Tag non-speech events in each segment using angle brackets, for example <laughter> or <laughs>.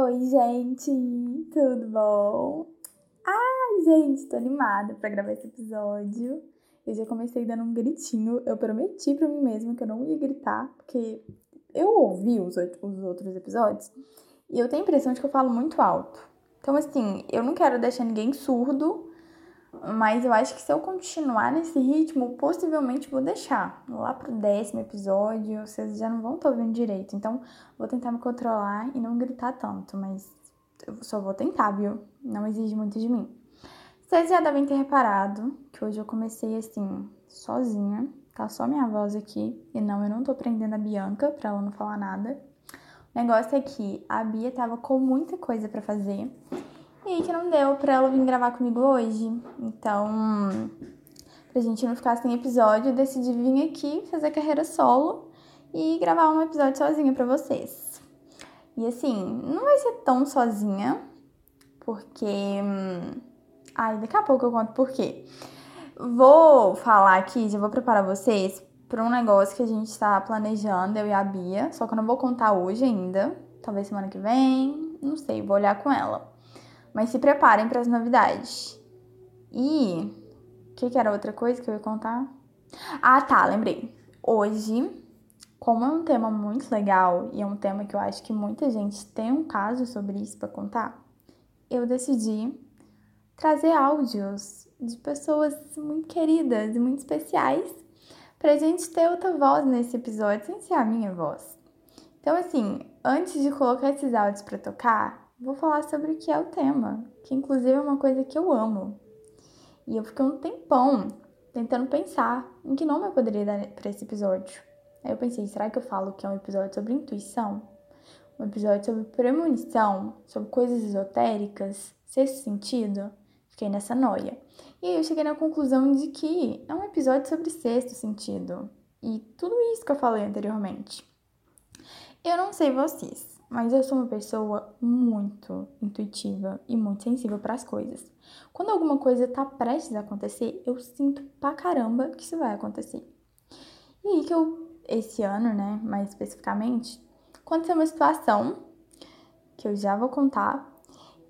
Oi, gente, tudo bom? Ai, gente, tô animada pra gravar esse episódio. Eu já comecei dando um gritinho. Eu prometi pra mim mesma que eu não ia gritar, porque eu ouvi os, os outros episódios e eu tenho a impressão de que eu falo muito alto. Então, assim, eu não quero deixar ninguém surdo, mas eu acho que se eu continuar nesse ritmo, possivelmente vou deixar. Lá pro décimo episódio, vocês já não vão estar ouvindo direito. Então, vou tentar me controlar e não gritar tanto, mas eu só vou tentar, viu? Não exige muito de mim. Vocês já devem ter reparado que hoje eu comecei assim, sozinha. Tá só minha voz aqui. E não, eu não tô prendendo a Bianca pra ela não falar nada. O negócio é que a Bia tava com muita coisa para fazer. E aí que não deu pra ela vir gravar comigo hoje. Então, pra gente não ficar sem episódio, eu decidi vir aqui fazer carreira solo e gravar um episódio sozinha pra vocês. E assim, não vai ser tão sozinha, porque. Hum, ai, daqui a pouco eu conto por quê. Vou falar aqui, já vou preparar vocês para um negócio que a gente tá planejando, eu e a Bia, só que eu não vou contar hoje ainda, talvez semana que vem, não sei, vou olhar com ela. Mas se preparem para as novidades. E o que, que era outra coisa que eu ia contar? Ah, tá, lembrei. Hoje, como é um tema muito legal e é um tema que eu acho que muita gente tem um caso sobre isso para contar, eu decidi trazer áudios de pessoas muito queridas e muito especiais pra gente ter outra voz nesse episódio sem ser a minha voz. Então, assim, antes de colocar esses áudios para tocar, vou falar sobre o que é o tema, que inclusive é uma coisa que eu amo. E eu fiquei um tempão tentando pensar em que nome eu poderia dar para esse episódio. Aí eu pensei, será que eu falo que é um episódio sobre intuição? Um episódio sobre premonição, sobre coisas esotéricas, sexto sentido? Fiquei nessa noia. E aí eu cheguei na conclusão de que é um episódio sobre sexto sentido. E tudo isso que eu falei anteriormente. Eu não sei vocês, mas eu sou uma pessoa muito intuitiva e muito sensível para as coisas. Quando alguma coisa tá prestes a acontecer, eu sinto pra caramba que isso vai acontecer. E aí que eu, esse ano, né, mais especificamente, aconteceu uma situação que eu já vou contar,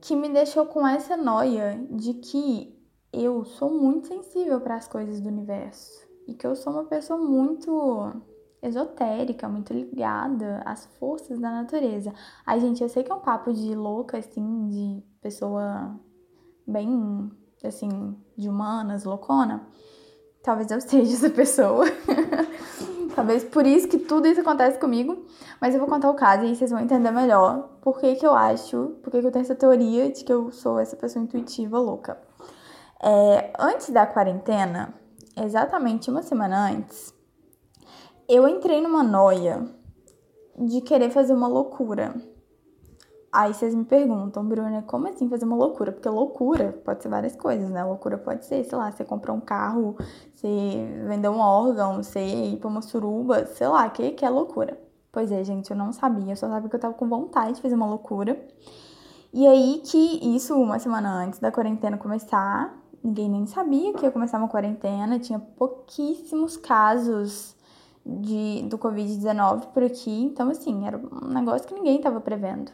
que me deixou com essa noia de que eu sou muito sensível para as coisas do universo e que eu sou uma pessoa muito esotérica, muito ligada às forças da natureza. Ai, gente, eu sei que é um papo de louca, assim, de pessoa bem, assim, de humanas, loucona. Talvez eu seja essa pessoa. <laughs> Talvez por isso que tudo isso acontece comigo. Mas eu vou contar o caso e vocês vão entender melhor por que, que eu acho, por que, que eu tenho essa teoria de que eu sou essa pessoa intuitiva louca. É, antes da quarentena, exatamente uma semana antes, eu entrei numa noia de querer fazer uma loucura. Aí vocês me perguntam, Bruna, como assim fazer uma loucura? Porque loucura pode ser várias coisas, né? Loucura pode ser, sei lá, você comprar um carro, você vender um órgão, você ir pra uma suruba, sei lá, que, que é loucura? Pois é, gente, eu não sabia, eu só sabia que eu tava com vontade de fazer uma loucura. E aí que isso, uma semana antes da quarentena começar, ninguém nem sabia que ia começar uma quarentena, tinha pouquíssimos casos de, do Covid-19 por aqui. Então, assim, era um negócio que ninguém tava prevendo.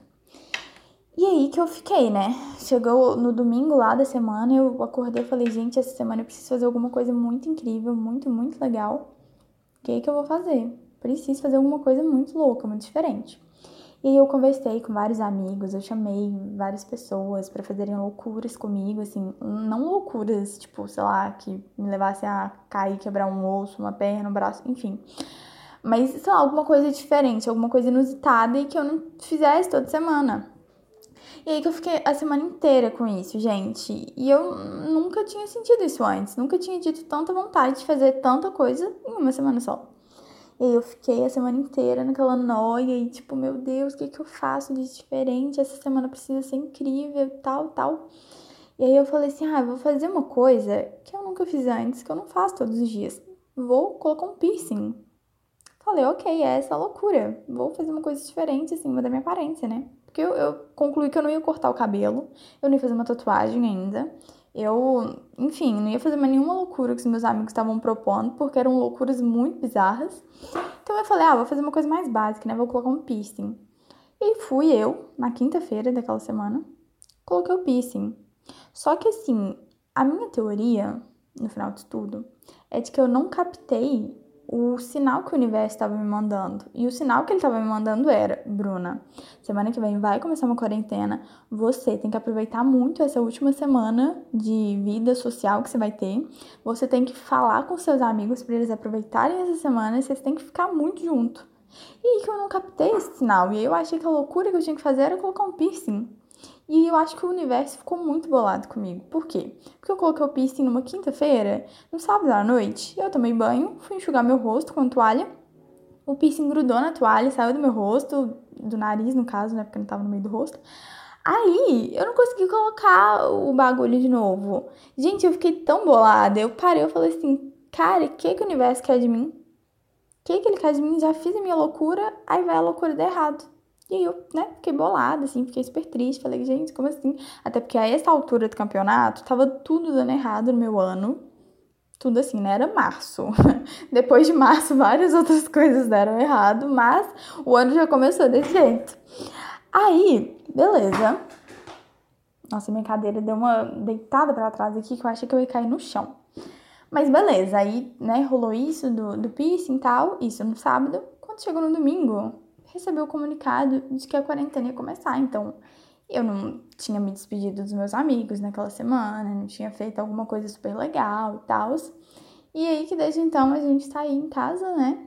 E aí que eu fiquei, né? Chegou no domingo lá da semana, eu acordei e falei, gente, essa semana eu preciso fazer alguma coisa muito incrível, muito, muito legal. O que é que eu vou fazer? Preciso fazer alguma coisa muito louca, muito diferente. E eu conversei com vários amigos, eu chamei várias pessoas para fazerem loucuras comigo, assim, não loucuras, tipo, sei lá, que me levasse a cair, quebrar um osso, uma perna, um braço, enfim. Mas, sei lá, alguma coisa diferente, alguma coisa inusitada e que eu não fizesse toda semana. E aí que eu fiquei a semana inteira com isso, gente. E eu nunca tinha sentido isso antes, nunca tinha tido tanta vontade de fazer tanta coisa em uma semana só. E aí eu fiquei a semana inteira naquela noia e tipo, meu Deus, o que, que eu faço de diferente? Essa semana precisa ser incrível, tal, tal. E aí eu falei assim, ah, vou fazer uma coisa que eu nunca fiz antes, que eu não faço todos os dias. Vou colocar um piercing. Falei, ok, é essa loucura. Vou fazer uma coisa diferente, assim, da minha aparência, né? Porque eu, eu concluí que eu não ia cortar o cabelo, eu não ia fazer uma tatuagem ainda. Eu, enfim, não ia fazer mais nenhuma loucura que os meus amigos estavam propondo, porque eram loucuras muito bizarras. Então eu falei, ah, vou fazer uma coisa mais básica, né? Vou colocar um piercing. E fui eu, na quinta-feira daquela semana, coloquei o piercing. Só que assim, a minha teoria, no final de tudo, é de que eu não captei o sinal que o universo estava me mandando. E o sinal que ele estava me mandando era: Bruna, semana que vem vai começar uma quarentena. Você tem que aproveitar muito essa última semana de vida social que você vai ter. Você tem que falar com seus amigos para eles aproveitarem essa semana e vocês têm que ficar muito junto. E aí que eu não captei esse sinal. E eu achei que a loucura que eu tinha que fazer era colocar um piercing. E eu acho que o universo ficou muito bolado comigo. Por quê? Porque eu coloquei o piercing numa quinta-feira, no sábado à noite, eu tomei banho, fui enxugar meu rosto com a toalha. O piercing grudou na toalha, saiu do meu rosto, do nariz no caso, né? Porque não tava no meio do rosto. Aí, eu não consegui colocar o bagulho de novo. Gente, eu fiquei tão bolada. Eu parei, eu falei assim, cara, o que, que o universo quer de mim? O que, que ele quer de mim? Já fiz a minha loucura, aí vai a loucura dar errado. E aí eu, né, fiquei bolada, assim, fiquei super triste. Falei, gente, como assim? Até porque a essa altura do campeonato, tava tudo dando errado no meu ano. Tudo assim, né? Era março. <laughs> Depois de março, várias outras coisas deram errado, mas o ano já começou desse jeito. Aí, beleza. Nossa, minha cadeira deu uma deitada para trás aqui que eu achei que eu ia cair no chão. Mas beleza, aí, né, rolou isso do, do piercing e tal, isso no sábado. Quando chegou no domingo, recebeu o comunicado de que a quarentena ia começar. Então, eu não tinha me despedido dos meus amigos naquela semana, não tinha feito alguma coisa super legal e tal. E aí que desde então a gente tá aí em casa, né?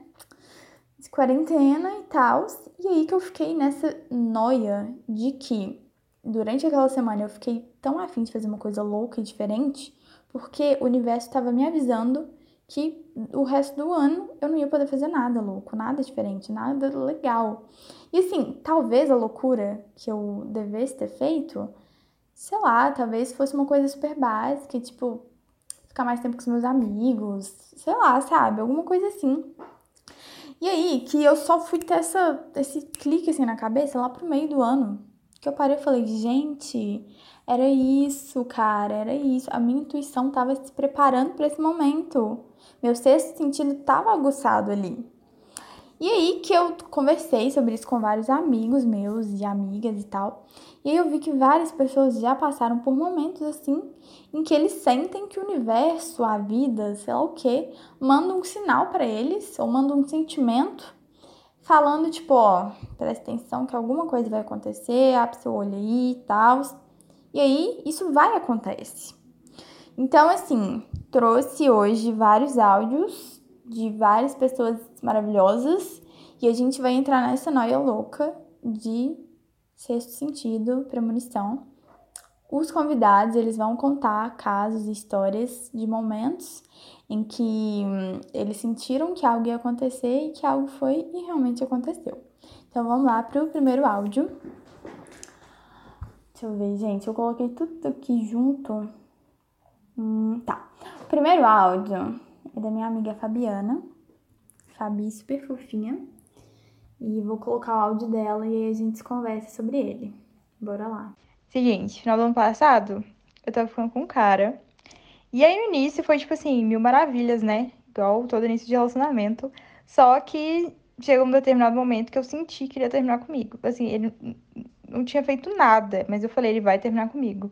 De quarentena e tal. E aí que eu fiquei nessa noia de que durante aquela semana eu fiquei tão afim de fazer uma coisa louca e diferente, porque o universo estava me avisando que o resto do ano eu não ia poder fazer nada louco, nada diferente, nada legal. E assim, talvez a loucura que eu devesse ter feito, sei lá, talvez fosse uma coisa super básica, tipo, ficar mais tempo com os meus amigos, sei lá, sabe? Alguma coisa assim. E aí, que eu só fui ter essa, esse clique assim na cabeça lá pro meio do ano. Que eu parei e falei, gente, era isso, cara, era isso. A minha intuição tava se preparando para esse momento. Meu sexto sentido estava aguçado ali. E aí que eu conversei sobre isso com vários amigos meus e amigas e tal. E aí eu vi que várias pessoas já passaram por momentos assim em que eles sentem que o universo, a vida, sei lá o que, manda um sinal para eles ou manda um sentimento falando tipo, ó, presta atenção que alguma coisa vai acontecer, abre seu olho aí e tal. E aí isso vai acontecer. Então, assim, trouxe hoje vários áudios de várias pessoas maravilhosas e a gente vai entrar nessa noia louca de sexto sentido, premonição. Os convidados, eles vão contar casos e histórias de momentos em que hum, eles sentiram que algo ia acontecer e que algo foi e realmente aconteceu. Então vamos lá para o primeiro áudio. Deixa eu ver, gente, eu coloquei tudo aqui junto Hum, tá. Primeiro áudio é da minha amiga Fabiana. Fabi, super fofinha. E vou colocar o áudio dela e aí a gente conversa sobre ele. Bora lá. Seguinte, final do ano passado, eu tava ficando com um cara. E aí no início foi tipo assim, mil maravilhas, né? Igual todo início de relacionamento. Só que chegou um determinado momento que eu senti que ele ia terminar comigo. Assim, ele não tinha feito nada, mas eu falei, ele vai terminar comigo.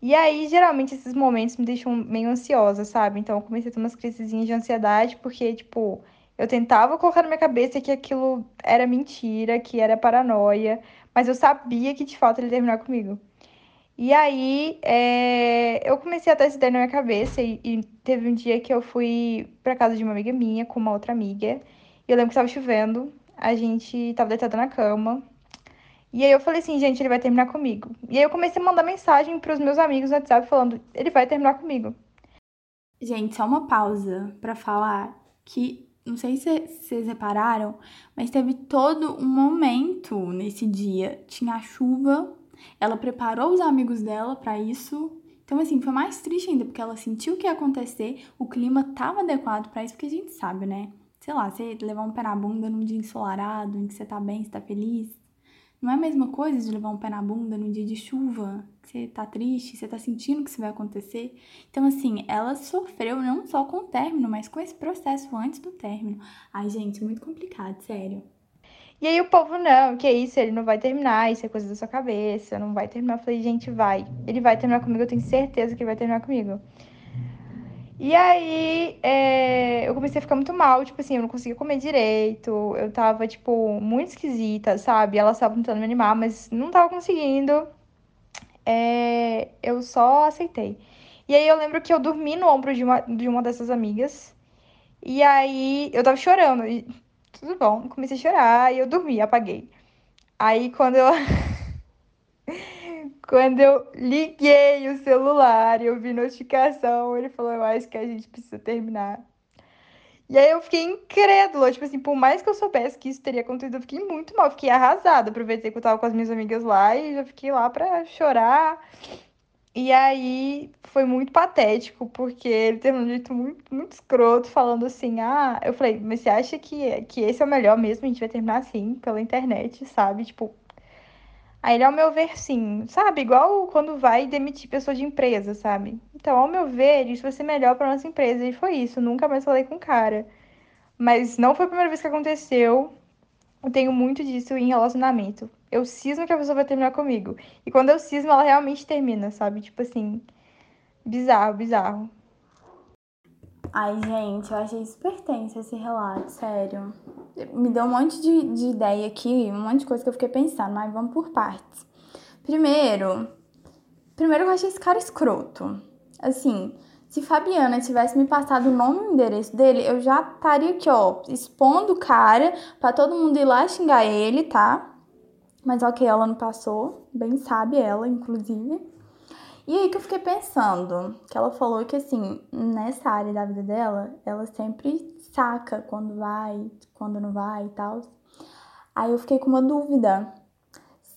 E aí, geralmente, esses momentos me deixam meio ansiosa, sabe? Então, eu comecei a ter umas crisezinhas de ansiedade, porque, tipo, eu tentava colocar na minha cabeça que aquilo era mentira, que era paranoia, mas eu sabia que de fato ele terminar comigo. E aí, é... eu comecei a ter essa ideia na minha cabeça, e, e teve um dia que eu fui pra casa de uma amiga minha com uma outra amiga, e eu lembro que tava chovendo, a gente tava deitada na cama, e aí eu falei assim, gente, ele vai terminar comigo. E aí eu comecei a mandar mensagem para os meus amigos no WhatsApp falando, ele vai terminar comigo. Gente, só uma pausa para falar que não sei se vocês repararam, mas teve todo um momento nesse dia. Tinha chuva, ela preparou os amigos dela para isso. Então, assim, foi mais triste ainda, porque ela sentiu o que ia acontecer, o clima tava adequado para isso, porque a gente sabe, né? Sei lá, você levar um pé na bunda num dia ensolarado, em que você tá bem, você tá feliz, não é a mesma coisa de levar um pé na bunda num dia de chuva, você tá triste, você tá sentindo que isso vai acontecer. Então, assim, ela sofreu não só com o término, mas com esse processo antes do término. Ai, gente, muito complicado, sério. E aí o povo, não, que isso, ele não vai terminar, isso é coisa da sua cabeça, não vai terminar. Eu falei, gente, vai. Ele vai terminar comigo, eu tenho certeza que ele vai terminar comigo. E aí, é, eu comecei a ficar muito mal, tipo assim, eu não conseguia comer direito, eu tava, tipo, muito esquisita, sabe? Elas estavam tentando me animar, mas não tava conseguindo. É, eu só aceitei. E aí eu lembro que eu dormi no ombro de uma, de uma dessas amigas, e aí eu tava chorando, e tudo bom, comecei a chorar, e eu dormi, apaguei. Aí quando eu. <laughs> Quando eu liguei o celular e eu vi notificação, ele falou: Eu acho que a gente precisa terminar. E aí eu fiquei incrédula, tipo assim, por mais que eu soubesse que isso teria acontecido, eu fiquei muito mal, fiquei arrasada. Aproveitei que eu tava com as minhas amigas lá e já fiquei lá pra chorar. E aí foi muito patético, porque ele teve um jeito muito, muito escroto, falando assim: Ah, eu falei, mas você acha que, que esse é o melhor mesmo? A gente vai terminar assim, pela internet, sabe? Tipo, Aí ele, ao meu ver, sim, sabe? Igual quando vai demitir pessoa de empresa, sabe? Então, ao meu ver, isso vai ser melhor para nossa empresa. E foi isso, nunca mais falei com o cara. Mas não foi a primeira vez que aconteceu. Eu tenho muito disso em relacionamento. Eu cismo que a pessoa vai terminar comigo. E quando eu cismo, ela realmente termina, sabe? Tipo assim, bizarro, bizarro. Ai, gente, eu achei super tenso esse relato, sério. Me deu um monte de, de ideia aqui, um monte de coisa que eu fiquei pensando, mas vamos por partes. Primeiro, primeiro eu achei esse cara escroto. Assim, se Fabiana tivesse me passado o nome e o endereço dele, eu já estaria aqui, ó, expondo o cara pra todo mundo ir lá xingar ele, tá? Mas ok, ela não passou, bem sabe ela, inclusive. E aí que eu fiquei pensando, que ela falou que assim, nessa área da vida dela, ela sempre saca quando vai, quando não vai e tal. Aí eu fiquei com uma dúvida.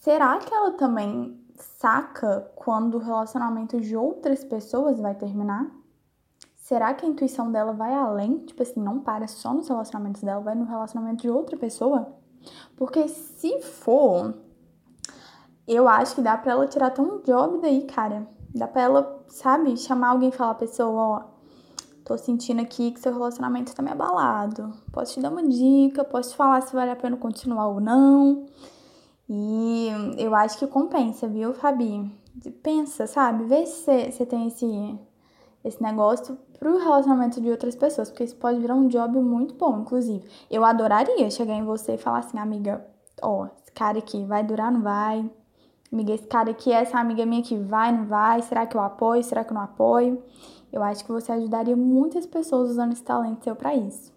Será que ela também saca quando o relacionamento de outras pessoas vai terminar? Será que a intuição dela vai além? Tipo assim, não para só nos relacionamentos dela, vai no relacionamento de outra pessoa? Porque se for, eu acho que dá pra ela tirar até um job daí, cara. Dá pra ela, sabe, chamar alguém e falar, pessoa, ó, tô sentindo aqui que seu relacionamento tá meio abalado. Posso te dar uma dica, posso te falar se vale a pena continuar ou não. E eu acho que compensa, viu, Fabi? Pensa, sabe? Vê se você tem esse, esse negócio pro relacionamento de outras pessoas, porque isso pode virar um job muito bom, inclusive. Eu adoraria chegar em você e falar assim, amiga, ó, esse cara aqui vai durar, não vai? Amiga, esse cara aqui, essa amiga minha que vai, não vai? Será que eu apoio? Será que eu não apoio? Eu acho que você ajudaria muitas pessoas usando esse talento seu para isso.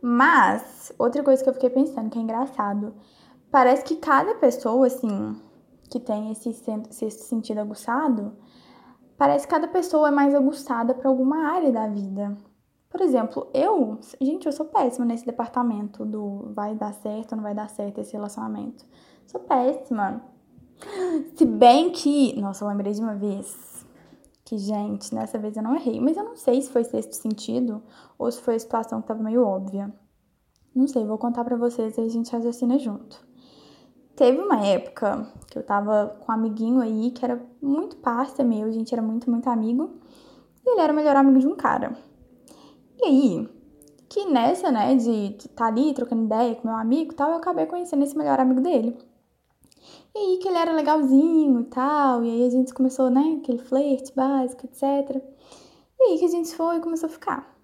Mas, outra coisa que eu fiquei pensando, que é engraçado, parece que cada pessoa, assim, que tem esse, esse sentido aguçado, parece que cada pessoa é mais aguçada para alguma área da vida. Por exemplo, eu, gente, eu sou péssima nesse departamento do vai dar certo ou não vai dar certo esse relacionamento. Sou péssima. Se bem que. Nossa, eu lembrei de uma vez que, gente, nessa vez eu não errei. Mas eu não sei se foi sexto sentido ou se foi a situação que tava meio óbvia. Não sei, vou contar pra vocês e a gente raciocina junto. Teve uma época que eu tava com um amiguinho aí que era muito parça meu, a gente era muito, muito amigo. E ele era o melhor amigo de um cara. E aí, que nessa, né, de estar tá ali trocando ideia com meu amigo e tal, eu acabei conhecendo esse melhor amigo dele. E aí que ele era legalzinho e tal, e aí a gente começou, né, aquele flerte básico, etc. E aí que a gente foi e começou a ficar.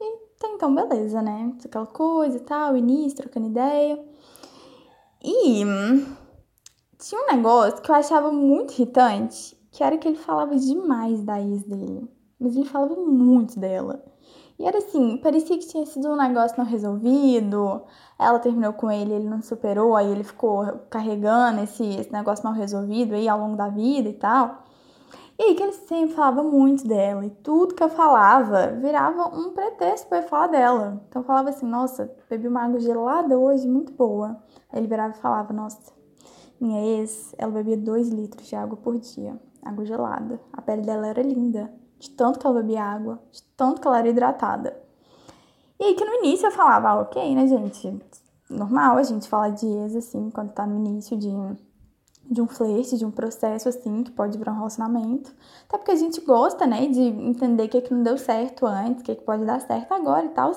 E tá, então, beleza, né? Aquela coisa e tal, início, trocando ideia. E tinha um negócio que eu achava muito irritante, que era que ele falava demais da ex dele. Mas ele falava muito dela. E era assim, parecia que tinha sido um negócio não resolvido. Ela terminou com ele, ele não superou, aí ele ficou carregando esse, esse negócio mal resolvido aí ao longo da vida e tal. E aí que ele sempre falava muito dela. E tudo que eu falava virava um pretexto para falar dela. Então eu falava assim, nossa, bebi uma água gelada hoje, muito boa. Aí ele virava e falava, nossa, minha ex, ela bebia dois litros de água por dia. Água gelada. A pele dela era linda de tanto que ela bebia água, de tanto que ela era hidratada. E aí que no início eu falava, ah, ok, né, gente? Normal a gente falar de ex, assim, quando tá no início de, de um flerte, de um processo, assim, que pode virar um relacionamento. Até porque a gente gosta, né, de entender o que, é que não deu certo antes, o que, é que pode dar certo agora e tal.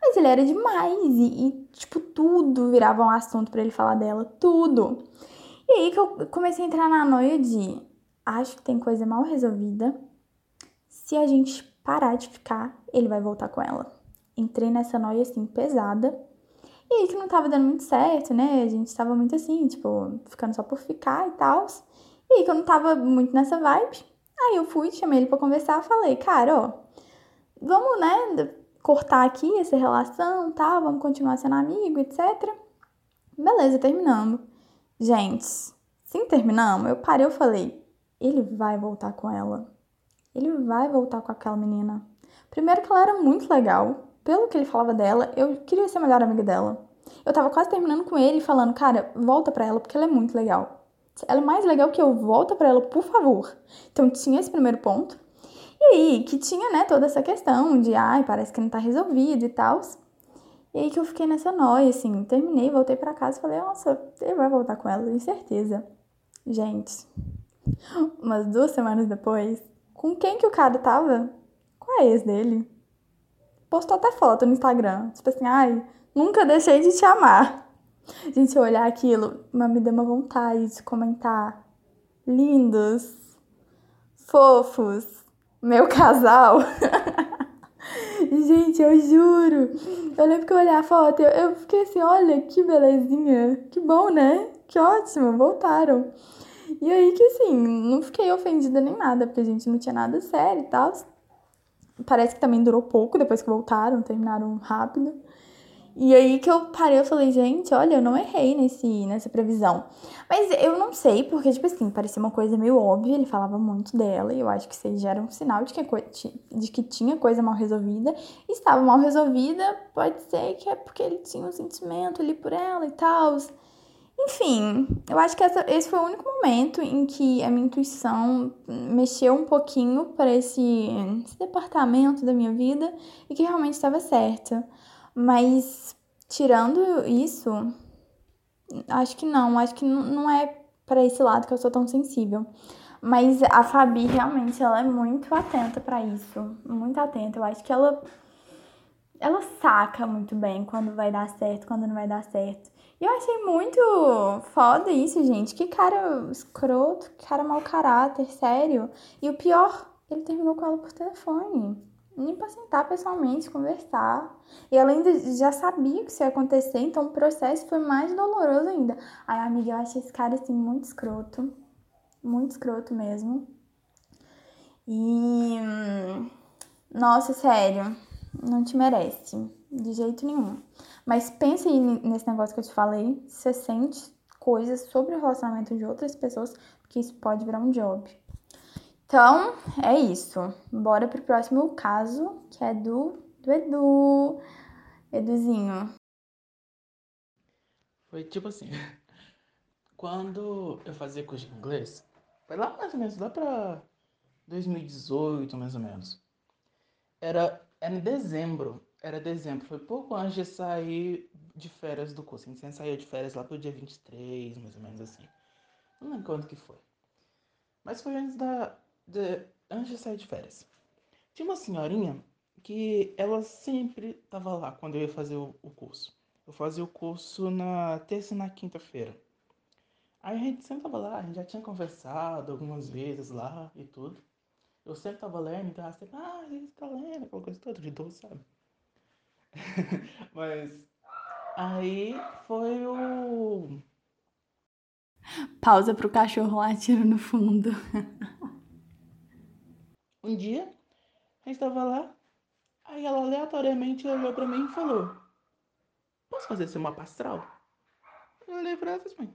Mas ele era demais e, e tipo, tudo virava um assunto para ele falar dela, tudo. E aí que eu comecei a entrar na noia de acho que tem coisa mal resolvida. Se a gente parar de ficar, ele vai voltar com ela. Entrei nessa noia assim pesada. E aí que não tava dando muito certo, né? A gente tava muito assim, tipo, ficando só por ficar e tal. E aí que eu não tava muito nessa vibe. Aí eu fui, chamei ele pra conversar, falei, cara, ó, vamos, né, cortar aqui essa relação, tá? Vamos continuar sendo amigo, etc. Beleza, terminamos. Gente, sim, terminamos. Eu parei, eu falei, ele vai voltar com ela. Ele vai voltar com aquela menina. Primeiro que ela era muito legal. Pelo que ele falava dela, eu queria ser a melhor amiga dela. Eu tava quase terminando com ele falando, cara, volta pra ela porque ela é muito legal. Ela é mais legal que eu, volta pra ela, por favor. Então tinha esse primeiro ponto. E aí, que tinha, né, toda essa questão de, ai, parece que não tá resolvido e tal. E aí que eu fiquei nessa noia, assim, terminei, voltei para casa e falei, nossa, ele vai voltar com ela, tenho certeza. Gente, <gasps> umas duas semanas depois, com quem que o cara tava? Com a ex dele. Postou até foto no Instagram. Tipo assim, ai, nunca deixei de te amar. Gente, eu olhar aquilo, me deu uma vontade de comentar. Lindos, fofos, meu <laughs> casal. Gente, eu juro. Eu lembro que eu olhei a foto, eu, eu fiquei assim, olha que belezinha. Que bom, né? Que ótimo, voltaram. E aí que assim, não fiquei ofendida nem nada, porque a gente não tinha nada sério e tal. Parece que também durou pouco depois que voltaram, terminaram rápido. E aí que eu parei, eu falei, gente, olha, eu não errei nesse, nessa previsão. Mas eu não sei, porque, tipo assim, parecia uma coisa meio óbvia, ele falava muito dela, e eu acho que isso já era um sinal de que, de que tinha coisa mal resolvida. E estava mal resolvida, pode ser que é porque ele tinha um sentimento ali por ela e tal. Enfim, eu acho que essa, esse foi o único momento em que a minha intuição mexeu um pouquinho para esse, esse departamento da minha vida e que realmente estava certa. Mas tirando isso, acho que não, acho que não é para esse lado que eu sou tão sensível. Mas a Fabi realmente ela é muito atenta para isso, muito atenta. Eu acho que ela ela saca muito bem quando vai dar certo, quando não vai dar certo. E eu achei muito foda isso, gente. Que cara escroto, que cara mau caráter, sério. E o pior, ele terminou com ela por telefone nem para sentar pessoalmente, conversar. E ela ainda já sabia que isso ia acontecer, então o processo foi mais doloroso ainda. Ai, amiga, eu achei esse cara assim muito escroto. Muito escroto mesmo. E. Nossa, sério, não te merece. De jeito nenhum. Mas pense aí nesse negócio que eu te falei. Você sente coisas sobre o relacionamento de outras pessoas, porque isso pode virar um job. Então, é isso. Bora pro próximo caso, que é do, do Edu. Eduzinho. Foi tipo assim. <laughs> Quando eu fazia curso de inglês, foi lá mais ou menos, lá pra 2018, mais ou menos. Era, era em dezembro. Era dezembro. Foi pouco antes de sair de férias do curso. A gente saía de férias lá pro dia 23, mais ou menos assim. Não lembro quando que foi. Mas foi antes da, de, antes de sair de férias. Tinha uma senhorinha que ela sempre estava lá quando eu ia fazer o, o, curso. Eu fazia o curso na terça e na quinta-feira. Aí a gente sempre tava lá, a gente já tinha conversado algumas vezes lá e tudo. Eu sempre tava lendo, então ela sempre, ah, gente tá lendo, aquela coisa toda de dor, sabe? <laughs> Mas aí foi o. Pausa pro cachorro latindo no fundo. Um dia, a gente tava lá, aí ela aleatoriamente olhou pra mim e falou: Posso fazer seu mapa astral? Eu olhei pra ela e assim,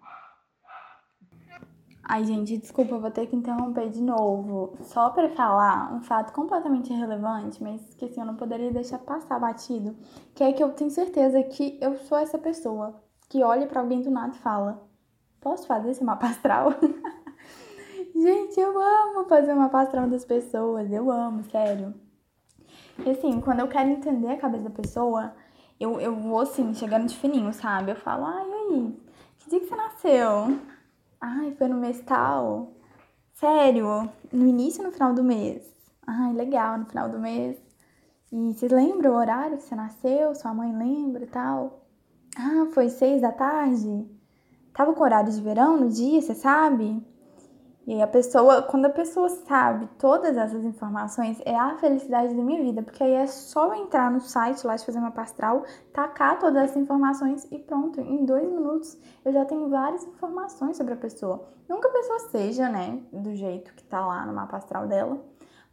Ai, gente, desculpa, eu vou ter que interromper de novo. Só para falar um fato completamente irrelevante, mas que assim, eu não poderia deixar passar batido. Que é que eu tenho certeza que eu sou essa pessoa que olha para alguém do nada e fala: Posso fazer esse mapa astral? <laughs> Gente, eu amo fazer uma pastrão das pessoas, eu amo, sério. E assim, quando eu quero entender a cabeça da pessoa, eu, eu vou assim, chegando de fininho, sabe? Eu falo, ai, aí, que dia que você nasceu? Ai, foi no mês tal. Sério, no início ou no final do mês? Ai, legal, no final do mês. E vocês lembram o horário que você nasceu? Sua mãe lembra e tal? Ah, foi seis da tarde? Tava com horário de verão no dia, você sabe? E aí a pessoa, quando a pessoa sabe todas essas informações, é a felicidade da minha vida, porque aí é só eu entrar no site lá de fazer uma pastral, tacar todas essas informações e pronto, em dois minutos eu já tenho várias informações sobre a pessoa. Nunca a pessoa seja, né, do jeito que tá lá no mapa astral dela,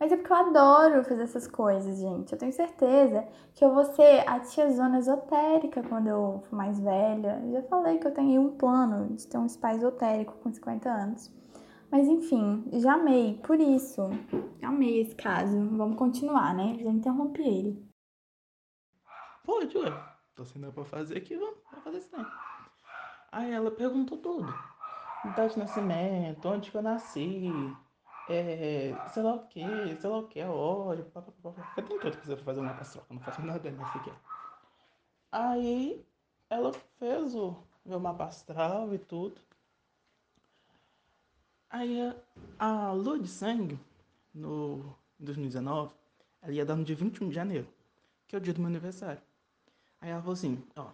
mas é porque eu adoro fazer essas coisas, gente. Eu tenho certeza que eu vou ser a tia zona esotérica quando eu for mais velha. Eu já falei que eu tenho um plano de ter um spa esotérico com 50 anos. Mas enfim, já amei, por isso. Amei esse caso. Vamos continuar, né? Já interrompi ele. Pode, ué. Tô sem nada pra fazer aqui, vamos fazer isso daí. Aí ela perguntou tudo. Data de nascimento, onde que eu nasci, é, sei lá o que, sei lá o que, óleo, papapá. Eu tenho tudo que você fazer uma pastoca, não faço nada nessa aqui. Aí ela fez o meu mapa astral e tudo. Aí a, lua de sangue, no em 2019, ela ia dar no dia 21 de janeiro, que é o dia do meu aniversário. Aí ela falou assim, ó,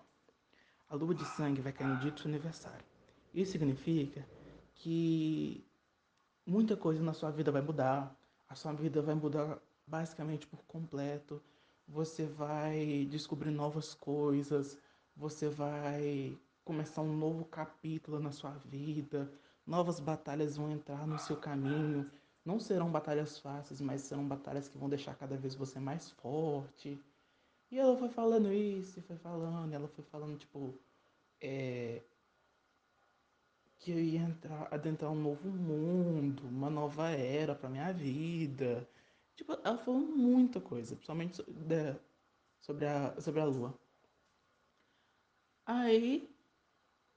a lua de sangue vai cair no dia do seu aniversário. Isso significa que muita coisa na sua vida vai mudar. A sua vida vai mudar basicamente por completo. Você vai descobrir novas coisas. Você vai começar um novo capítulo na sua vida novas batalhas vão entrar no seu caminho. Não serão batalhas fáceis, mas serão batalhas que vão deixar cada vez você mais forte. E ela foi falando isso, foi falando, ela foi falando, tipo, é, que eu ia entrar, adentrar um novo mundo, uma nova era pra minha vida. Tipo, ela falou muita coisa, principalmente sobre a, sobre a lua. Aí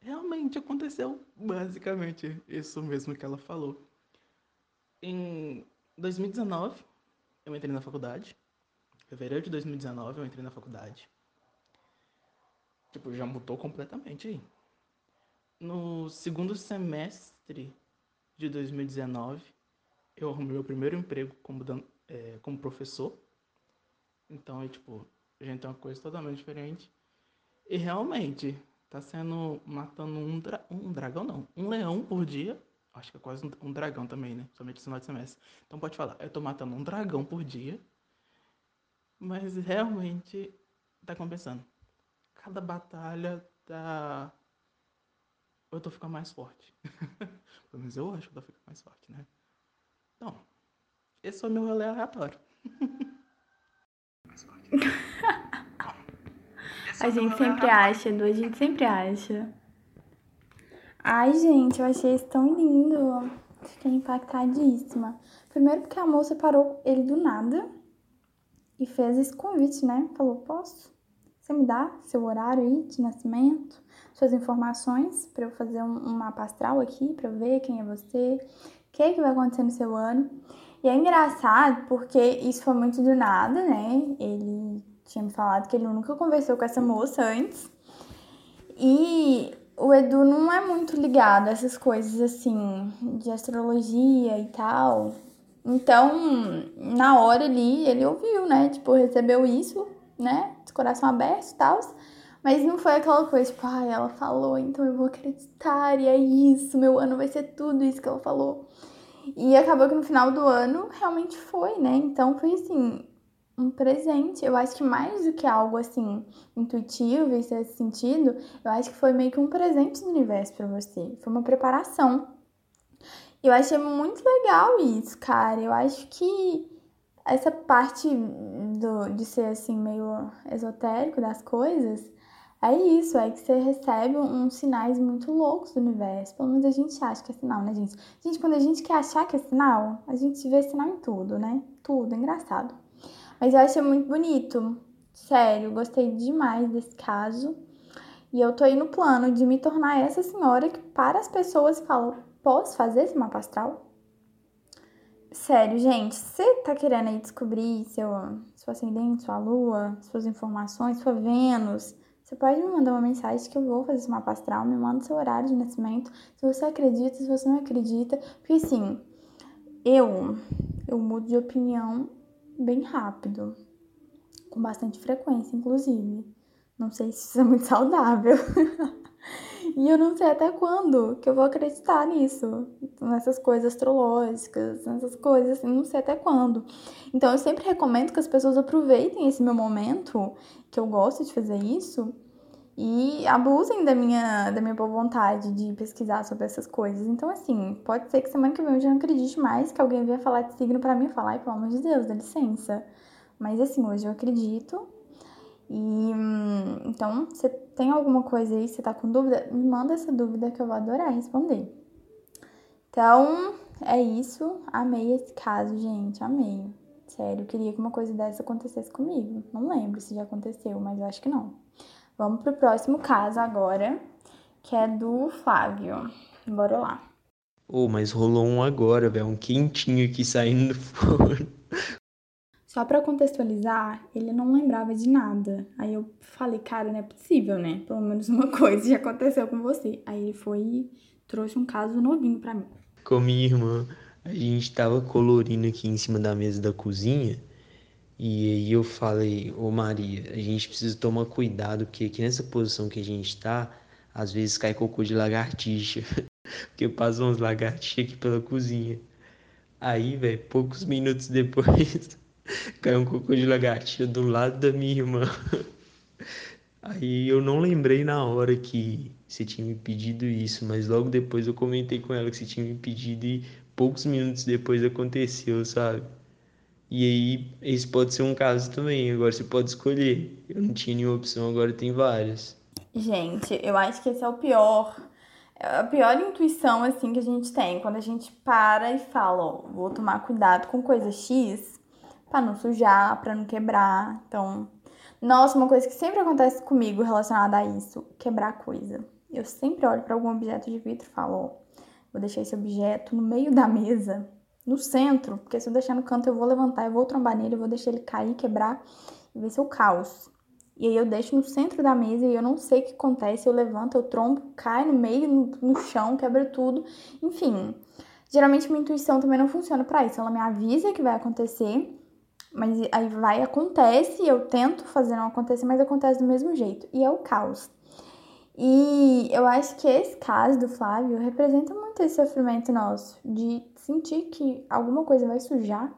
realmente aconteceu basicamente isso mesmo que ela falou. Em 2019, eu entrei na faculdade. Fevereiro de 2019, eu entrei na faculdade. Tipo, já mudou completamente aí. No segundo semestre de 2019, eu arrumei meu primeiro emprego como, é, como professor. Então, é tipo, gente tem uma coisa totalmente diferente. E realmente, tá sendo matando um, dra um dragão, não, um leão por dia. Acho que é quase um, dragão também, né? Somente no final de semestre. Então pode falar, eu tô matando um dragão por dia. Mas realmente tá compensando. Cada batalha tá. Eu tô ficando mais forte. <laughs> Pelo menos eu acho que eu tô ficando mais forte, né? Então, esse foi meu rolê aleatório. <laughs> mais forte. A gente sempre acha, Edu, a gente sempre acha. Ai, gente, eu achei isso tão lindo. Fiquei impactadíssima. Primeiro porque a moça parou ele do nada e fez esse convite, né? Falou, posso? Você me dá seu horário aí de nascimento, suas informações para eu fazer um, um mapa astral aqui, para eu ver quem é você, o que, é que vai acontecer no seu ano. E é engraçado porque isso foi muito do nada, né? Ele tinha me falado que ele nunca conversou com essa moça antes. E o Edu não é muito ligado a essas coisas assim, de astrologia e tal. Então, na hora ali, ele ouviu, né? Tipo, recebeu isso, né? De coração aberto e tal. Mas não foi aquela coisa, tipo, ah, ela falou, então eu vou acreditar, e é isso, meu ano vai ser tudo isso que ela falou. E acabou que no final do ano realmente foi, né? Então foi assim, um presente. Eu acho que mais do que algo assim intuitivo e esse sentido, eu acho que foi meio que um presente do universo para você. Foi uma preparação. Eu achei muito legal isso, cara. Eu acho que essa parte do, de ser assim meio esotérico das coisas é isso, é que você recebe uns sinais muito loucos do universo. Pelo menos a gente acha que é sinal, né, gente? Gente, quando a gente quer achar que é sinal, a gente vê sinal em tudo, né? Tudo, é engraçado. Mas eu achei muito bonito. Sério, gostei demais desse caso. E eu tô aí no plano de me tornar essa senhora que para as pessoas falam, posso fazer esse mapa astral? Sério, gente, você tá querendo aí descobrir seu, seu ascendente, sua lua, suas informações, sua Vênus, você pode me mandar uma mensagem que eu vou fazer esse mapa astral, me manda seu horário de nascimento, se você acredita, se você não acredita, porque assim, eu, eu mudo de opinião bem rápido. com bastante frequência, inclusive. Não sei se isso é muito <laughs> saudável. e eu não sei até quando que eu vou acreditar nisso, nessas coisas astrológicas, nessas coisas assim, não sei até quando. Então eu sempre recomendo que as pessoas aproveitem esse meu momento, que eu gosto de fazer isso, e abusem da minha, da minha boa vontade de pesquisar sobre essas coisas. Então, assim, pode ser que semana que vem eu já não acredite mais que alguém venha falar de signo para mim e falar, ai, pelo amor de Deus, dá licença. Mas, assim, hoje eu acredito. E então, você tem alguma coisa aí, você tá com dúvida? Me manda essa dúvida que eu vou adorar responder. Então, é isso. Amei esse caso, gente. Amei. Sério, eu queria que uma coisa dessa acontecesse comigo. Não lembro se já aconteceu, mas eu acho que não. Vamos pro próximo caso agora, que é do Flávio. Bora lá. Ô, oh, mas rolou um agora, velho, um quentinho aqui saindo do forno. Só para contextualizar, ele não lembrava de nada. Aí eu falei, cara, não é possível, né? Pelo menos uma <laughs> coisa já aconteceu com você. Aí ele foi e trouxe um caso novinho para mim. Com minha irmã, a gente tava colorindo aqui em cima da mesa da cozinha e aí eu falei, ô Maria, a gente precisa tomar cuidado, porque aqui nessa posição que a gente tá, às vezes cai cocô de lagartixa. <laughs> porque passam uns lagartixas aqui pela cozinha. Aí, velho, poucos minutos depois, <laughs> caiu um cocô de lagartixa do lado da minha irmã. <laughs> Aí eu não lembrei na hora que você tinha me pedido isso, mas logo depois eu comentei com ela que você tinha me pedido e poucos minutos depois aconteceu, sabe? E aí, esse pode ser um caso também. Agora você pode escolher. Eu não tinha nenhuma opção, agora tem várias. Gente, eu acho que esse é o pior. É a pior intuição, assim, que a gente tem. Quando a gente para e fala, ó, vou tomar cuidado com coisa X para não sujar, para não quebrar. Então, nossa, uma coisa que sempre acontece comigo relacionada a isso, quebrar coisa. Eu sempre olho para algum objeto de vidro e falo, ó, vou deixar esse objeto no meio da mesa no centro, porque se eu deixar no canto eu vou levantar, eu vou trombar nele, eu vou deixar ele cair, quebrar e vai ser o caos. E aí eu deixo no centro da mesa e eu não sei o que acontece, eu levanto, eu trombo, cai no meio, no, no chão, quebra tudo. Enfim, geralmente minha intuição também não funciona para isso. Ela me avisa que vai acontecer, mas aí vai, acontece, eu tento fazer não acontecer, mas acontece do mesmo jeito. E é o caos. E eu acho que esse caso do Flávio representa muito esse sofrimento nosso, de sentir que alguma coisa vai sujar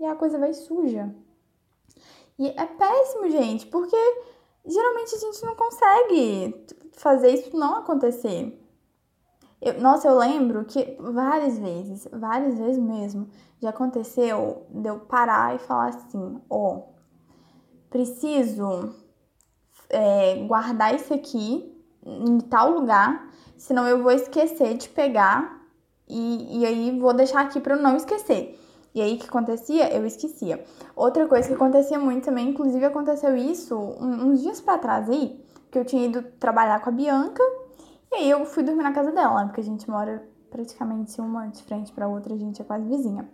e a coisa vai suja. E é péssimo, gente, porque geralmente a gente não consegue fazer isso não acontecer. Eu, nossa, eu lembro que várias vezes, várias vezes mesmo, já aconteceu de eu parar e falar assim: ó, oh, preciso é, guardar isso aqui em tal lugar, senão eu vou esquecer de pegar e, e aí vou deixar aqui para eu não esquecer. E aí o que acontecia? Eu esquecia. Outra coisa que acontecia muito também, inclusive aconteceu isso uns dias para trás aí, que eu tinha ido trabalhar com a Bianca, e aí eu fui dormir na casa dela, porque a gente mora praticamente uma de frente para outra, a gente é quase vizinha.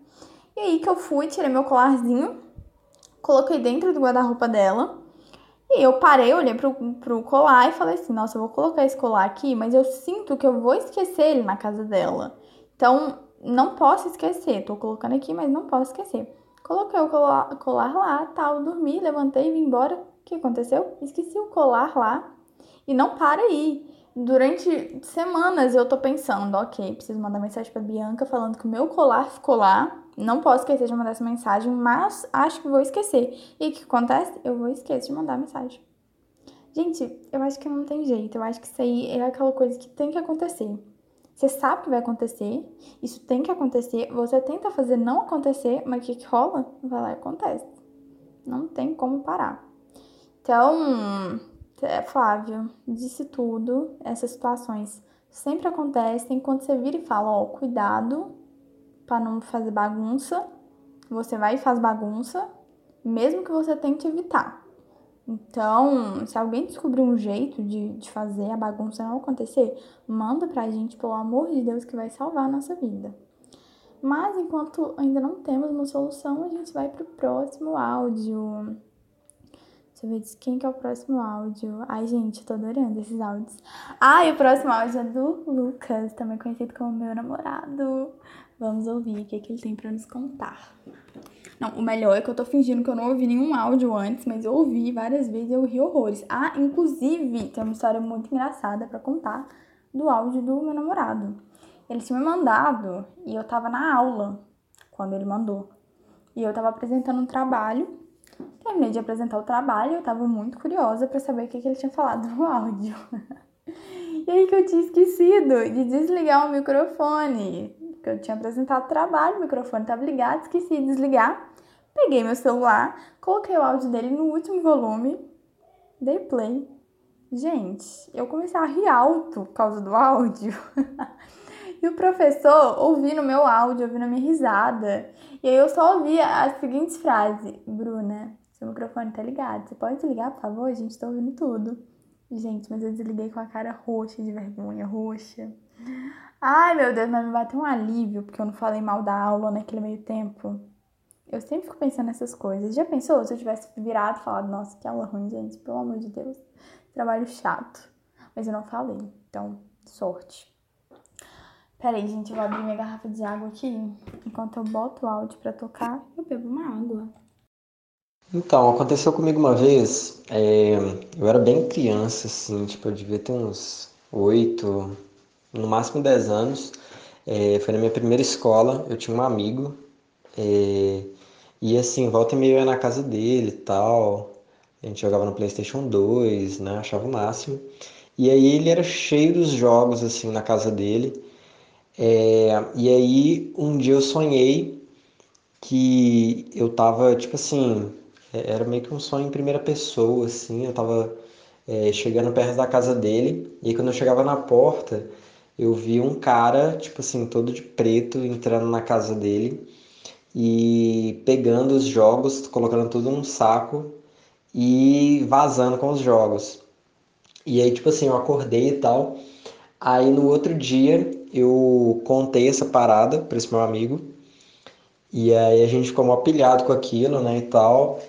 E aí que eu fui, tirei meu colarzinho, coloquei dentro do guarda-roupa dela, e eu parei, olhei pro, pro colar e falei assim: nossa, eu vou colocar esse colar aqui, mas eu sinto que eu vou esquecer ele na casa dela. Então, não posso esquecer. Tô colocando aqui, mas não posso esquecer. Coloquei o colar, colar lá, tal, dormi, levantei, vim embora. O que aconteceu? Esqueci o colar lá. E não para aí. Durante semanas eu tô pensando, ok, preciso mandar mensagem pra Bianca falando que o meu colar ficou lá. Não posso esquecer de mandar essa mensagem, mas acho que vou esquecer. E o que acontece? Eu vou esquecer de mandar mensagem. Gente, eu acho que não tem jeito. Eu acho que isso aí é aquela coisa que tem que acontecer. Você sabe que vai acontecer, isso tem que acontecer, você tenta fazer não acontecer, mas o que, que rola? Vai lá e acontece. Não tem como parar. Então, é, Flávio, disse tudo, essas situações sempre acontecem quando você vira e fala, ó, cuidado para não fazer bagunça. Você vai e faz bagunça, mesmo que você tente evitar. Então, se alguém descobrir um jeito de, de fazer a bagunça não acontecer, manda pra gente, pelo amor de Deus, que vai salvar a nossa vida. Mas enquanto ainda não temos uma solução, a gente vai pro próximo áudio. Deixa eu ver quem que é o próximo áudio. Ai, gente, eu tô adorando esses áudios. Ah, e o próximo áudio é do Lucas, também conhecido como meu namorado. Vamos ouvir o que, é que ele tem para nos contar. Não, o melhor é que eu tô fingindo que eu não ouvi nenhum áudio antes, mas eu ouvi várias vezes e eu ri horrores. Ah, inclusive, tem uma história muito engraçada para contar do áudio do meu namorado. Ele tinha me mandado e eu tava na aula quando ele mandou. E eu tava apresentando um trabalho. Terminei de apresentar o trabalho, eu tava muito curiosa para saber o que, que ele tinha falado no áudio. <laughs> e aí que eu tinha esquecido de desligar o microfone porque eu tinha apresentado trabalho, o microfone estava ligado, esqueci de desligar. Peguei meu celular, coloquei o áudio dele no último volume, dei play. Gente, eu comecei a rir alto por causa do áudio. <laughs> e o professor ouvindo meu áudio, ouvindo a minha risada. E aí eu só ouvia as seguintes frases: Bruna, seu microfone tá ligado. Você pode desligar, por favor? A gente tá ouvindo tudo. Gente, mas eu desliguei com a cara roxa de vergonha, roxa. Ai, meu Deus, mas me bateu um alívio porque eu não falei mal da aula naquele meio tempo. Eu sempre fico pensando nessas coisas. Já pensou se eu tivesse virado e falado, nossa, que aula ruim, gente, pelo amor de Deus. Trabalho chato. Mas eu não falei. Então, sorte. Peraí, gente, eu vou abrir minha garrafa de água aqui. Enquanto eu boto o áudio pra tocar, eu bebo uma água. Então, aconteceu comigo uma vez. É, eu era bem criança, assim, tipo, eu devia ter uns oito, no máximo 10 anos. É, foi na minha primeira escola, eu tinha um amigo, é, e assim, volta e meia eu ia na casa dele e tal. A gente jogava no PlayStation 2, né? Achava o máximo. E aí ele era cheio dos jogos, assim, na casa dele. É, e aí um dia eu sonhei que eu tava, tipo assim, é, era meio que um sonho em primeira pessoa, assim. Eu tava é, chegando perto da casa dele. E aí quando eu chegava na porta, eu vi um cara, tipo assim, todo de preto, entrando na casa dele e pegando os jogos, colocando tudo num saco e vazando com os jogos. E aí, tipo assim, eu acordei e tal. Aí no outro dia eu contei essa parada para esse meu amigo. E aí a gente ficou mó pilhado com aquilo, né, e tal.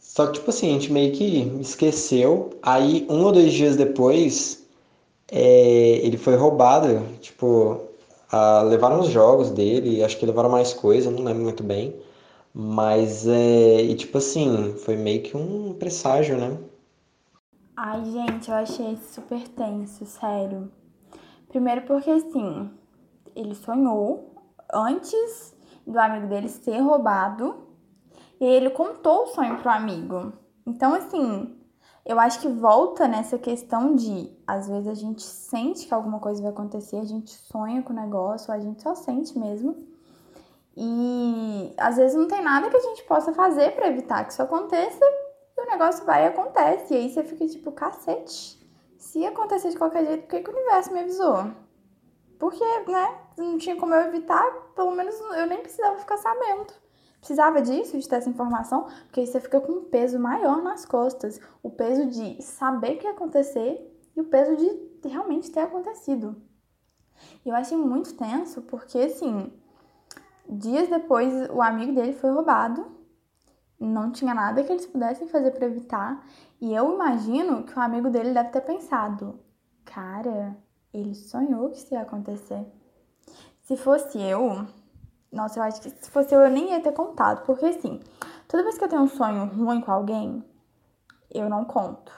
Só que, tipo assim, a gente meio que esqueceu. Aí, um ou dois dias depois, é, ele foi roubado, tipo, a, levaram os jogos dele, acho que levaram mais coisa, não lembro muito bem. Mas, é, e tipo assim, foi meio que um presságio, né? Ai, gente, eu achei super tenso, sério. Primeiro porque, assim, ele sonhou antes do amigo dele ser roubado e ele contou o sonho pro amigo. Então, assim, eu acho que volta nessa questão de, às vezes a gente sente que alguma coisa vai acontecer, a gente sonha com o negócio, a gente só sente mesmo. E às vezes não tem nada que a gente possa fazer para evitar que isso aconteça, e o negócio vai e acontece. E aí você fica tipo, cacete. Se acontecer de qualquer jeito, por que, que o universo me avisou? Porque, né, não tinha como eu evitar, pelo menos eu nem precisava ficar sabendo precisava disso, de ter essa informação, porque aí você fica com um peso maior nas costas. O peso de saber o que ia acontecer e o peso de realmente ter acontecido. E eu achei muito tenso, porque assim, dias depois o amigo dele foi roubado. Não tinha nada que eles pudessem fazer para evitar. E eu imagino que o amigo dele deve ter pensado: cara, ele sonhou que isso ia acontecer. Se fosse eu, nossa, eu acho que se fosse eu, eu nem ia ter contado. Porque assim, toda vez que eu tenho um sonho ruim com alguém, eu não conto.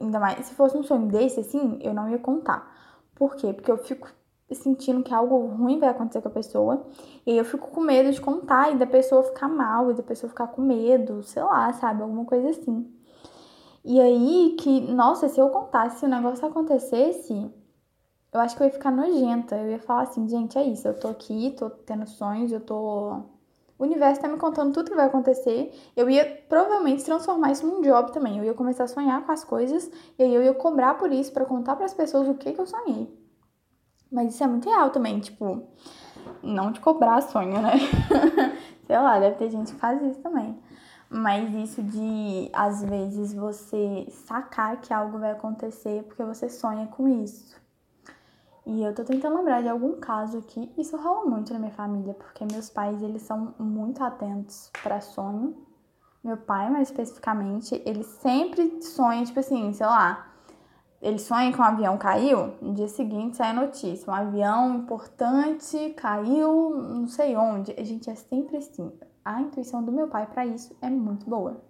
Ainda mais se fosse um sonho desse, assim, eu não ia contar. Por quê? Porque eu fico sentindo que algo ruim vai acontecer com a pessoa. E eu fico com medo de contar e da pessoa ficar mal, e da pessoa ficar com medo, sei lá, sabe? Alguma coisa assim. E aí que, nossa, se eu contasse, se o negócio acontecesse, eu acho que eu ia ficar nojenta. Eu ia falar assim, gente, é isso, eu tô aqui, tô tendo sonhos, eu tô. O universo tá me contando tudo que vai acontecer. Eu ia provavelmente transformar isso num job também. Eu ia começar a sonhar com as coisas e aí eu ia cobrar por isso para contar para as pessoas o que que eu sonhei. Mas isso é muito real também, tipo, não de cobrar sonho, né? <laughs> Sei lá, deve ter gente que faz isso também. Mas isso de, às vezes, você sacar que algo vai acontecer porque você sonha com isso. E eu tô tentando lembrar de algum caso aqui. Isso rola muito na minha família, porque meus pais, eles são muito atentos para sonho. Meu pai, mais especificamente, ele sempre sonha, tipo assim, sei lá, ele sonha que um avião caiu, no dia seguinte sai a notícia, um avião importante caiu não sei onde. A gente é sempre assim. a intuição do meu pai para isso é muito boa.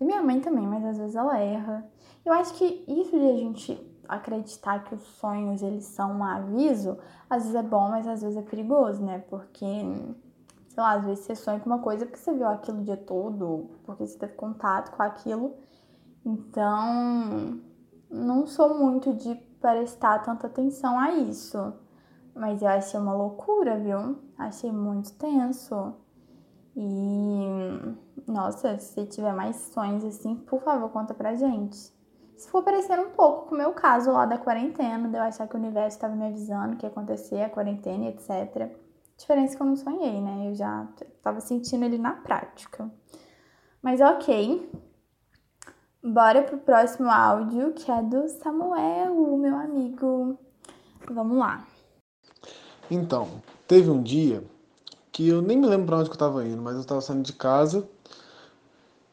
Da minha mãe também, mas às vezes ela erra. Eu acho que isso de a gente acreditar que os sonhos eles são um aviso, às vezes é bom, mas às vezes é perigoso, né? Porque, sei lá, às vezes você sonha com uma coisa porque você viu aquilo o dia todo, porque você teve contato com aquilo. Então, não sou muito de prestar tanta atenção a isso. Mas eu achei uma loucura, viu? Achei muito tenso. E, nossa, se tiver mais sonhos assim, por favor, conta pra gente. Se for parecer um pouco com o meu caso lá da quarentena, de eu achar que o universo estava me avisando que ia acontecer a quarentena etc. Diferença que eu não sonhei, né? Eu já tava sentindo ele na prática. Mas ok. Bora pro próximo áudio, que é do Samuel, meu amigo. Vamos lá. Então, teve um dia que eu nem me lembro para onde que eu estava indo, mas eu estava saindo de casa.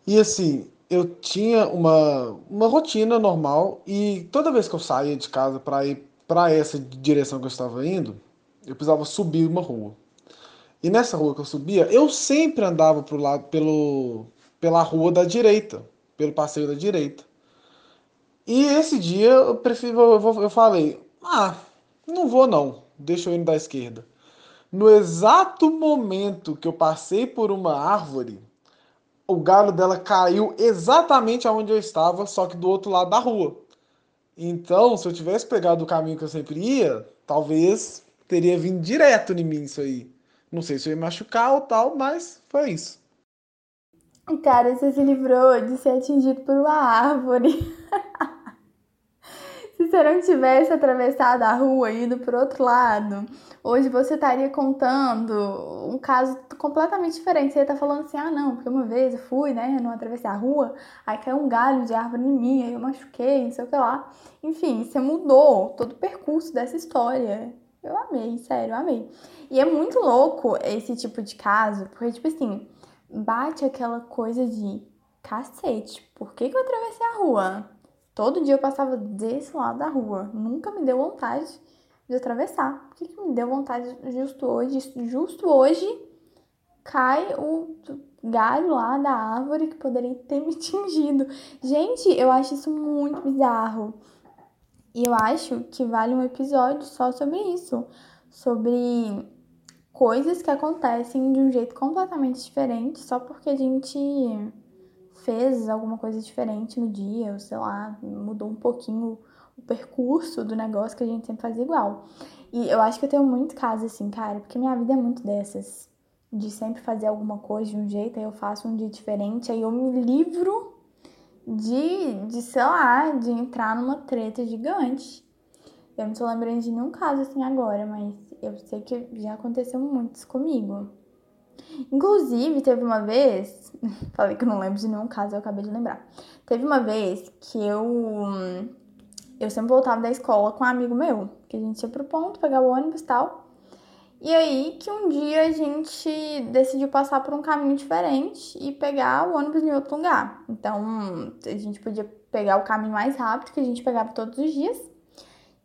E assim, eu tinha uma, uma rotina normal e toda vez que eu saía de casa para ir para essa direção que eu estava indo, eu precisava subir uma rua. E nessa rua que eu subia, eu sempre andava pro lado pelo pela rua da direita, pelo passeio da direita. E esse dia eu prefiro eu, eu falei: "Ah, não vou não deixa eu ir da esquerda. No exato momento que eu passei por uma árvore, o galho dela caiu exatamente aonde eu estava, só que do outro lado da rua. Então, se eu tivesse pegado o caminho que eu sempre ia, talvez teria vindo direto em mim isso aí. Não sei se eu ia machucar ou tal, mas foi isso. Cara, você se livrou de ser atingido por uma árvore. <laughs> Se você não tivesse atravessado a rua e ido para outro lado, hoje você estaria contando um caso completamente diferente. Você ia estar tá falando assim: ah, não, porque uma vez eu fui, né, não atravessei a rua, aí caiu um galho de árvore em mim, aí eu machuquei, não sei o que lá. Enfim, você mudou todo o percurso dessa história. Eu amei, sério, eu amei. E é muito louco esse tipo de caso, porque, tipo assim, bate aquela coisa de cacete, por que, que eu atravessei a rua? Todo dia eu passava desse lado da rua. Nunca me deu vontade de atravessar. Por que, que me deu vontade justo hoje? Justo hoje cai o galho lá da árvore que poderia <laughs> ter me atingido. Gente, eu acho isso muito bizarro. E eu acho que vale um episódio só sobre isso. Sobre coisas que acontecem de um jeito completamente diferente só porque a gente fez alguma coisa diferente no dia, ou sei lá, mudou um pouquinho o percurso do negócio que a gente sempre fazia igual. E eu acho que eu tenho muito caso assim, cara, porque minha vida é muito dessas. De sempre fazer alguma coisa de um jeito, aí eu faço um dia diferente, aí eu me livro de, de sei lá, de entrar numa treta gigante. Eu não tô lembrando de nenhum caso assim agora, mas eu sei que já aconteceu muito isso comigo. Inclusive, teve uma vez, <laughs> falei que eu não lembro de nenhum caso, eu acabei de lembrar. Teve uma vez que eu eu sempre voltava da escola com um amigo meu, que a gente ia pro ponto, pegar o ônibus e tal. E aí que um dia a gente decidiu passar por um caminho diferente e pegar o ônibus em outro lugar. Então, a gente podia pegar o caminho mais rápido que a gente pegava todos os dias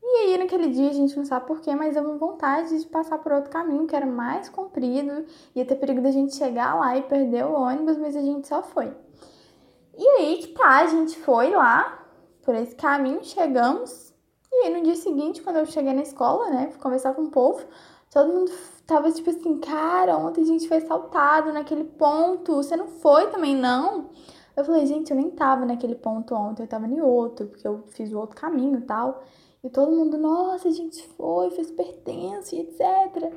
e aí, naquele dia, a gente não sabe porquê, mas deu vontade de passar por outro caminho que era mais comprido, ia ter perigo da gente chegar lá e perder o ônibus, mas a gente só foi. E aí que tá, a gente foi lá por esse caminho, chegamos. E aí no dia seguinte, quando eu cheguei na escola, né, fui conversar com o povo, todo mundo tava tipo assim, cara, ontem a gente foi assaltado naquele ponto, você não foi também não? Eu falei, gente, eu nem tava naquele ponto ontem, eu tava em outro, porque eu fiz o outro caminho e tal. E todo mundo, nossa, a gente foi, fez pertence, etc.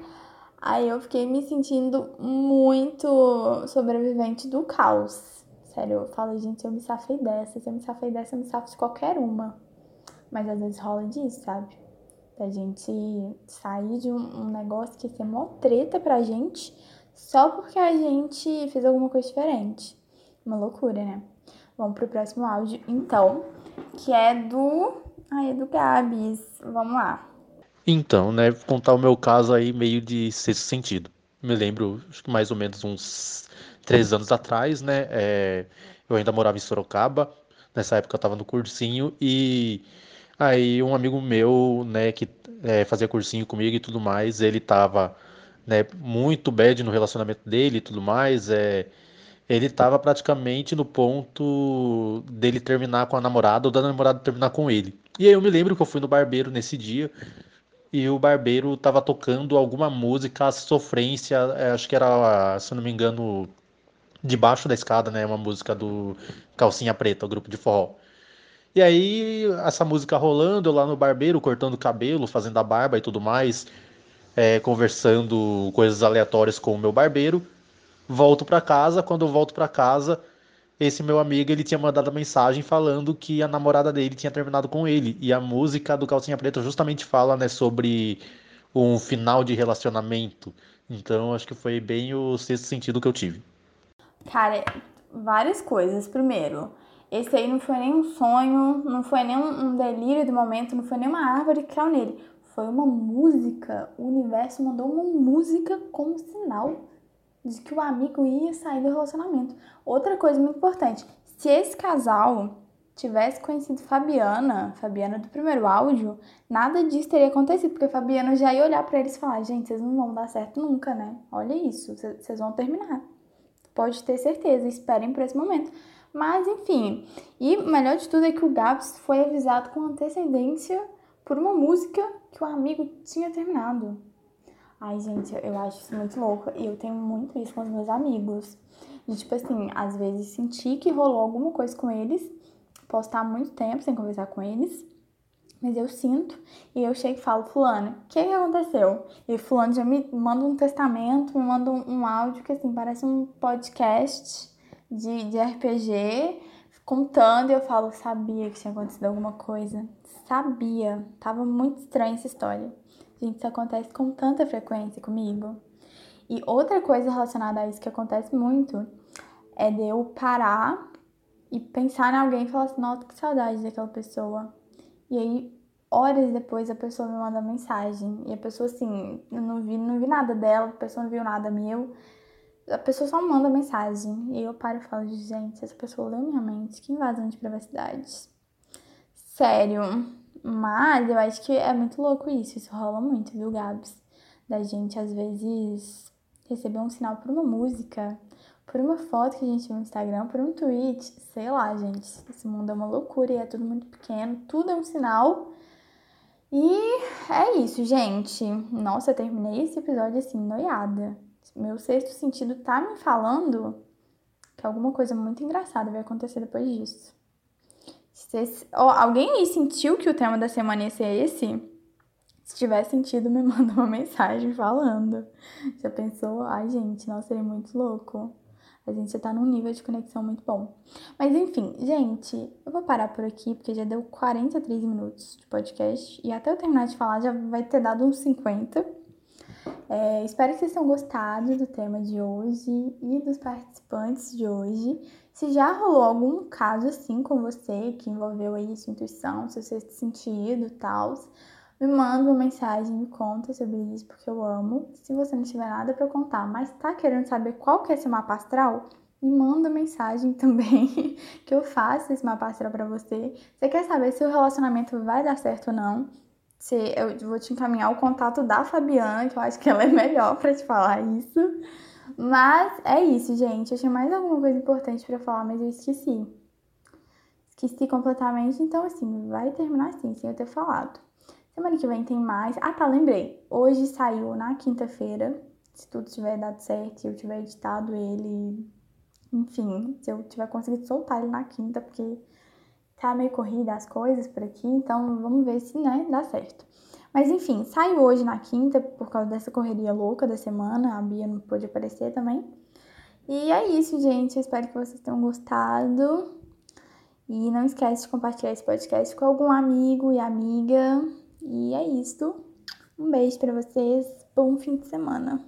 Aí eu fiquei me sentindo muito sobrevivente do caos. Sério, eu falo, gente, eu me safei dessa. Se eu me safei dessa, eu me safo de qualquer uma. Mas às vezes rola disso, sabe? Da gente sair de um, negócio que ser mó treta pra gente só porque a gente fez alguma coisa diferente. Uma loucura, né? Vamos pro próximo áudio, então, que é do Ai, é do Gabs. Vamos lá. Então, né, vou contar o meu caso aí meio de sexto sentido. Me lembro, acho que mais ou menos uns três anos atrás, né, é, eu ainda morava em Sorocaba, nessa época eu tava no cursinho, e aí um amigo meu, né, que é, fazia cursinho comigo e tudo mais, ele tava né, muito bad no relacionamento dele e tudo mais, é, ele estava praticamente no ponto dele terminar com a namorada ou da namorada terminar com ele. E aí eu me lembro que eu fui no barbeiro nesse dia e o barbeiro estava tocando alguma música, sofrência, é, acho que era, se não me engano, debaixo da escada, né, uma música do Calcinha Preta, o grupo de forró. E aí, essa música rolando, eu lá no barbeiro, cortando cabelo, fazendo a barba e tudo mais, é, conversando coisas aleatórias com o meu barbeiro. Volto para casa, quando eu volto para casa, esse meu amigo ele tinha mandado mensagem falando que a namorada dele tinha terminado com ele. E a música do Calcinha Preta justamente fala, né, sobre um final de relacionamento. Então, acho que foi bem o sexto sentido que eu tive. Cara, várias coisas. Primeiro, esse aí não foi nem um sonho, não foi nem um delírio do momento, não foi nem uma árvore que caiu nele. Foi uma música. O universo mandou uma música como sinal de que o amigo ia sair do relacionamento. Outra coisa muito importante: se esse casal tivesse conhecido Fabiana, Fabiana do primeiro áudio, nada disso teria acontecido, porque Fabiana já ia olhar para eles e falar: gente, vocês não vão dar certo nunca, né? Olha isso, vocês vão terminar. Pode ter certeza, esperem por esse momento. Mas enfim, e melhor de tudo é que o Gabs foi avisado com antecedência por uma música que o amigo tinha terminado. Ai, gente, eu acho isso muito louco. E eu tenho muito isso com os meus amigos. De, tipo assim, às vezes sentir que rolou alguma coisa com eles. Posso estar muito tempo sem conversar com eles. Mas eu sinto. E eu chego e falo, fulano, o que, que aconteceu? E fulano já me manda um testamento, me manda um, um áudio que, assim, parece um podcast de, de RPG contando e eu falo, sabia que tinha acontecido alguma coisa. Sabia. Tava muito estranha essa história. Gente, isso acontece com tanta frequência comigo. E outra coisa relacionada a isso que acontece muito é de eu parar e pensar em alguém e falar assim, nossa, que saudade daquela pessoa. E aí, horas depois, a pessoa me manda mensagem. E a pessoa, assim, eu não vi, não vi nada dela, a pessoa não viu nada meu a pessoa só manda mensagem. E eu paro e falo, gente, essa pessoa leu minha mente, que invasão de privacidade. Sério. Mas eu acho que é muito louco isso. Isso rola muito, viu, Gabs? Da gente, às vezes, receber um sinal por uma música, por uma foto que a gente viu no Instagram, por um tweet. Sei lá, gente. Esse mundo é uma loucura e é tudo muito pequeno. Tudo é um sinal. E é isso, gente. Nossa, eu terminei esse episódio assim, noiada meu sexto sentido tá me falando que alguma coisa muito engraçada vai acontecer depois disso. Se, oh, alguém aí sentiu que o tema da semana ia ser esse? Se tiver sentido, me <laughs> manda uma mensagem falando. Já pensou? Ai, gente, nossa, seria muito louco. A gente já tá num nível de conexão muito bom. Mas enfim, gente, eu vou parar por aqui, porque já deu 43 minutos de podcast. E até eu terminar de falar, já vai ter dado uns 50. É, espero que vocês tenham gostado do tema de hoje e dos participantes de hoje. Se já rolou algum caso assim com você, que envolveu aí sua intuição, seu sexto sentido tal, me manda uma mensagem, me conta sobre isso, porque eu amo. Se você não tiver nada para contar, mas tá querendo saber qual que é seu mapa astral, me manda mensagem <laughs> também, que eu faço esse mapa astral pra você. Você quer saber se o relacionamento vai dar certo ou não? Se eu vou te encaminhar o contato da Fabiana, que eu acho que ela é melhor para te falar isso. Mas é isso, gente. Eu tinha mais alguma coisa importante para falar, mas eu esqueci. Esqueci completamente, então assim, vai terminar assim, sem eu ter falado. Semana que vem tem mais. Ah, tá, lembrei. Hoje saiu na quinta-feira. Se tudo tiver dado certo, se eu tiver editado ele, enfim, se eu tiver conseguido soltar ele na quinta, porque tá meio corrida as coisas por aqui, então vamos ver se, né, dá certo. Mas enfim, saiu hoje na quinta por causa dessa correria louca da semana, a Bia não pôde aparecer também. E é isso, gente. Eu espero que vocês tenham gostado. E não esquece de compartilhar esse podcast com algum amigo e amiga. E é isso. Um beijo para vocês. Bom fim de semana.